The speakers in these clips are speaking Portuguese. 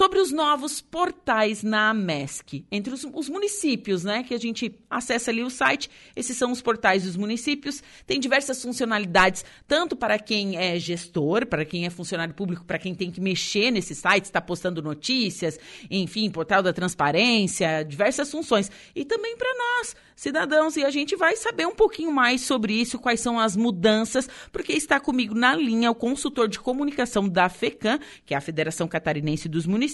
sobre os novos portais na MESC, entre os, os, municípios, né? Que a gente acessa ali o site. Esses são os portais dos municípios. Tem diversas funcionalidades, tanto para quem é gestor, para quem é funcionário público, para quem tem que mexer nesse site, está postando notícias, enfim, portal da transparência, diversas funções. E também para nós, cidadãos, e a gente vai saber um pouquinho mais sobre isso, quais são as mudanças, porque está comigo na linha o consultor de comunicação da FECAM, que é a Federação Catarinense dos Municípios,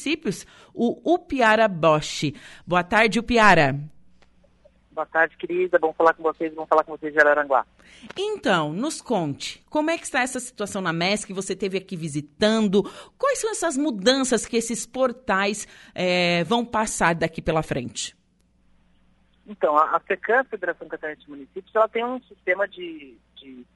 o Upiara Bosch. Boa tarde, Upiara. Boa tarde, querida. Vamos falar com vocês, vamos falar com vocês de Araranguá. Então, nos conte, como é que está essa situação na MESC que você esteve aqui visitando? Quais são essas mudanças que esses portais é, vão passar daqui pela frente? Então, a, a FECAM, Federação Catarinense de Municípios, ela tem um sistema de, de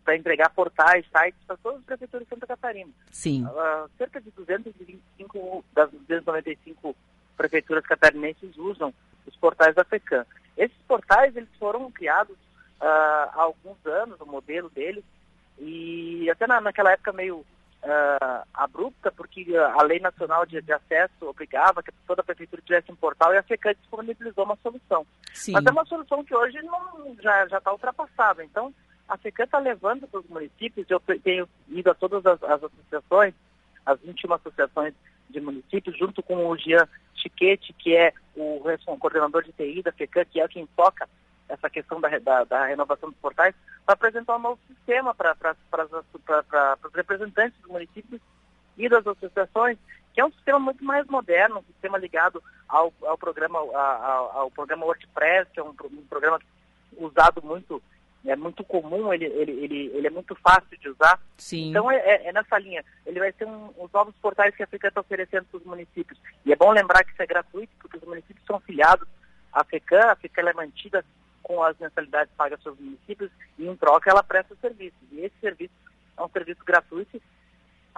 para entregar portais, sites para todas as prefeituras de Santa Catarina. Sim. Uh, cerca de 225 das 295 prefeituras catarinenses usam os portais da FECAM. Esses portais eles foram criados uh, há alguns anos, o modelo deles, e até na, naquela época meio uh, abrupta, porque a lei nacional de, de, acesso obrigava que toda prefeitura tivesse um portal e a FECAM disponibilizou uma solução. Sim. Mas é uma solução que hoje não, já está ultrapassada. Então, a FECAM está levando para os municípios, eu tenho ido a todas as, as, associações, as 21 associações de municípios, junto com o Jean Chiquete, que é o, o coordenador de TI da FECAM, que é quem toca essa questão da, da, da renovação dos portais, para apresentar um novo sistema para os representantes dos municípios e das associações, que é um sistema muito mais moderno, um sistema ligado ao, ao programa ao, ao, programa WordPress, que é um, um programa usado muito é muito comum, ele, ele, ele, ele é muito fácil de usar. Sim. Então é, é, é nessa linha. Ele vai ser um, os novos portais que a FECAM está oferecendo para os municípios. E é bom lembrar que isso é gratuito, porque os municípios são filiados à FECAM, a FECAM é mantida com as mensalidades pagas pelos municípios e em troca ela presta serviços. E esse serviço é um serviço gratuito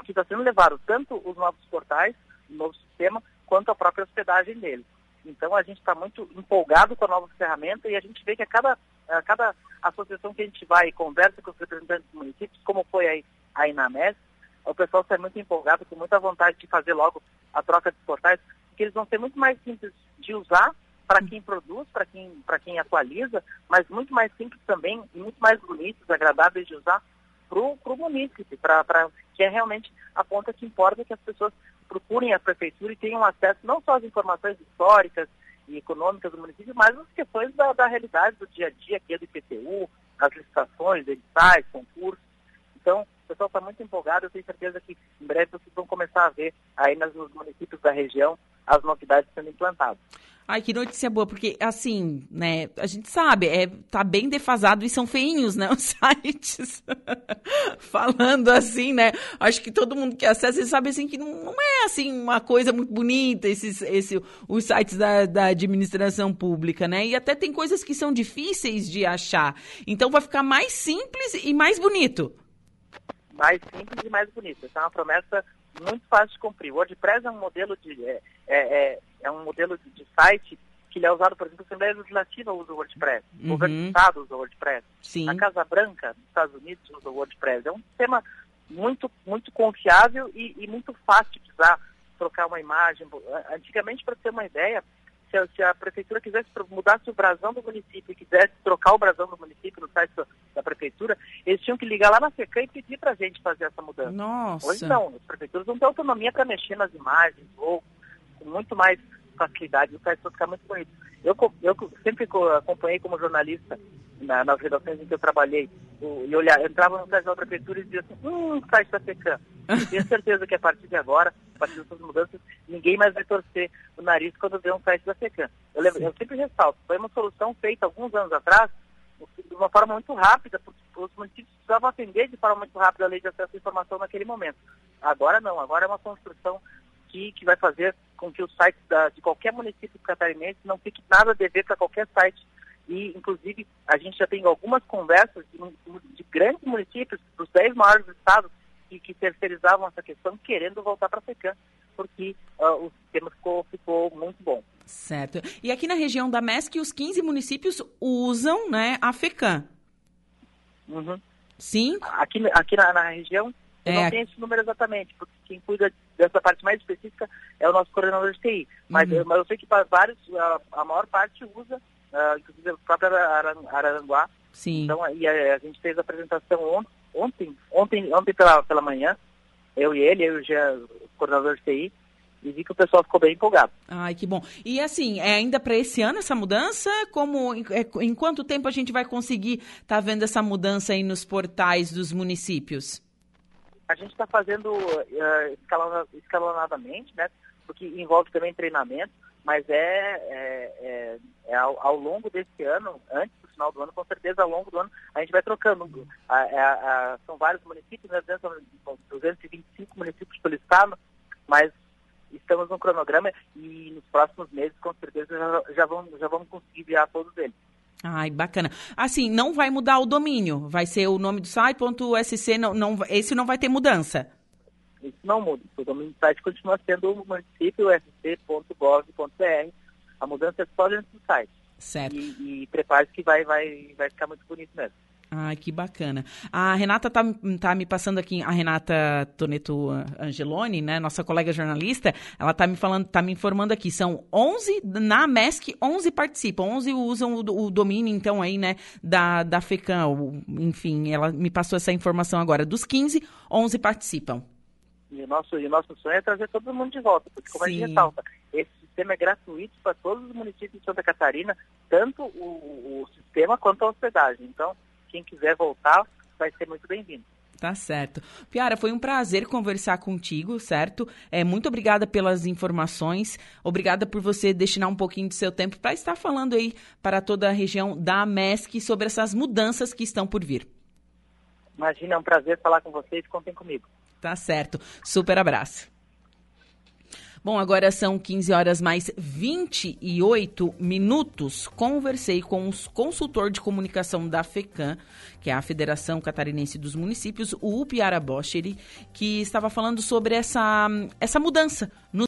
que está sendo levado tanto os novos portais, o novo sistema, quanto a própria hospedagem deles. Então a gente está muito empolgado com a nova ferramenta e a gente vê que a cada, cada associação que a gente vai e conversa com os representantes dos municípios, como foi aí, na MES, o pessoal está muito empolgado, com muita vontade de fazer logo a troca dos portais, porque eles vão ser muito mais simples de usar para quem produz, para quem, quem atualiza, mas muito mais simples também muito mais bonitos, agradáveis de usar para o município, pra, pra, que é realmente a ponta que importa que as pessoas procurem a prefeitura e tenham acesso não só às informações históricas e econômicas do município, mas às questões da, da realidade do dia a dia, que é do IPTU, as licitações, editais, concursos. Então, o pessoal está muito empolgado, eu tenho certeza que em breve vocês vão começar a ver aí nos municípios da região as novidades sendo implantadas. Ai, que notícia boa, porque assim, né, a gente sabe, é, tá bem defasado e são feinhos, né, os sites. Falando assim, né, acho que todo mundo que acessa sabe assim que não é assim uma coisa muito bonita esses, esse, os sites da, da administração pública, né, e até tem coisas que são difíceis de achar. Então vai ficar mais simples e mais bonito. Mais simples e mais bonito. Essa é uma promessa muito fácil de cumprir. O WordPress é um modelo de é, é, é, é um modelo de, de, site que ele é usado, por exemplo, a Assembleia Legislativa usa o WordPress, uhum. o governo do Estado usa o WordPress, Sim. a Casa Branca dos Estados Unidos usa o WordPress. É um sistema muito, muito confiável e, e muito fácil de usar, trocar uma imagem. Antigamente, para ter uma ideia, se a, se a, prefeitura quisesse mudasse o brasão do município e quisesse trocar o brasão do município no site da, prefeitura, eles tinham que ligar lá na FECAM e pedir para a gente fazer essa mudança. Nossa. Hoje não, as prefeituras não têm autonomia para mexer nas imagens ou muito mais facilidade, o site vai ficar muito bonito. Eu, eu sempre acompanhei como jornalista na, nas redações em que eu trabalhei, e olhar, eu entrava no site da prefeitura e dizia assim, hum, site da FECAM. Tenho certeza que a partir de agora, a partir dessas mudanças, ninguém mais vai torcer o nariz quando vê um site da FECAM. Eu, eu sempre ressalto, foi uma solução feita alguns anos atrás, de uma forma muito rápida, porque os municípios precisavam atender de forma muito rápida a lei de acesso à informação naquele momento. Agora não, agora é uma construção que, que vai fazer com que os sites da, de qualquer município catarinense não fique nada a dever para qualquer site. E, inclusive, a gente já tem algumas conversas de, de grandes municípios, dos 10 maiores estados, que, que terceirizavam essa questão, querendo voltar para a FECAM, porque uh, o sistema ficou, ficou muito bom. Certo. E aqui na região da MESC, os 15 municípios usam né, a FECAM. Uhum. Sim? Aqui, aqui na, na região, é. não tenho esse número exatamente, porque quem cuida dessa parte mais específica é o nosso coordenador de TI. Mas, uhum. mas eu sei que vários, a, a maior parte usa, uh, inclusive a própria Araranguá. Sim. Então, e a, a gente fez a apresentação ontem, ontem, ontem, ontem pela, pela manhã, eu e ele, eu e o coordenador de TI, e vi que o pessoal ficou bem empolgado. Ai, que bom. E assim, é ainda para esse ano essa mudança? Como em, é, em quanto tempo a gente vai conseguir estar tá vendo essa mudança aí nos portais dos municípios? A gente está fazendo uh, escalonadamente, né? Porque envolve também treinamento, mas é, é, é, é ao, ao, longo desse ano, antes do final do ano, com certeza ao longo do ano, a gente vai trocando. A, a, a, são vários municípios, né? são 225 municípios solicitados, mas estamos no cronograma e nos próximos meses, com certeza, já, já, vamos, já vamos conseguir virar todos eles. Ai, bacana. Assim, não vai mudar o domínio. Vai ser o nome do site, ponto .sc, não, não, esse não vai ter mudança. Isso não muda. O domínio do site continua sendo o município sc.gov.br. A mudança é só dentro do site. Certo. E, e prepare-se que vai, vai, vai ficar muito bonito mesmo. Ai, que bacana. A Renata tá, tá me passando aqui, a Renata Toneto Angeloni, né, nossa colega jornalista, ela tá me falando, tá me informando aqui, são 11, na MESC, 11 participam, 11 usam o, o domínio, então, aí, né, da, da FECAM, enfim, ela me passou essa informação agora. Dos 15, 11 participam. E o nosso, e o nosso sonho é trazer todo mundo de volta, porque como Sim. a gente ressalta, esse sistema é gratuito para todos os municípios de Santa Catarina, tanto o, o sistema quanto a hospedagem. Então, quem quiser voltar vai ser muito bem-vindo. Tá certo. Piara, foi um prazer conversar contigo, certo? É, muito obrigada pelas informações. Obrigada por você destinar um pouquinho de seu tempo para estar falando aí para toda a região da MESC sobre essas mudanças que estão por vir. Imagina, é um prazer falar com vocês. Contem comigo. Tá certo. Super abraço. Bom, agora são 15 horas mais 28 minutos. Conversei com o consultor de comunicação da FECAM, que é a Federação Catarinense dos Municípios, o Upiara Boscheri, que estava falando sobre essa, essa mudança no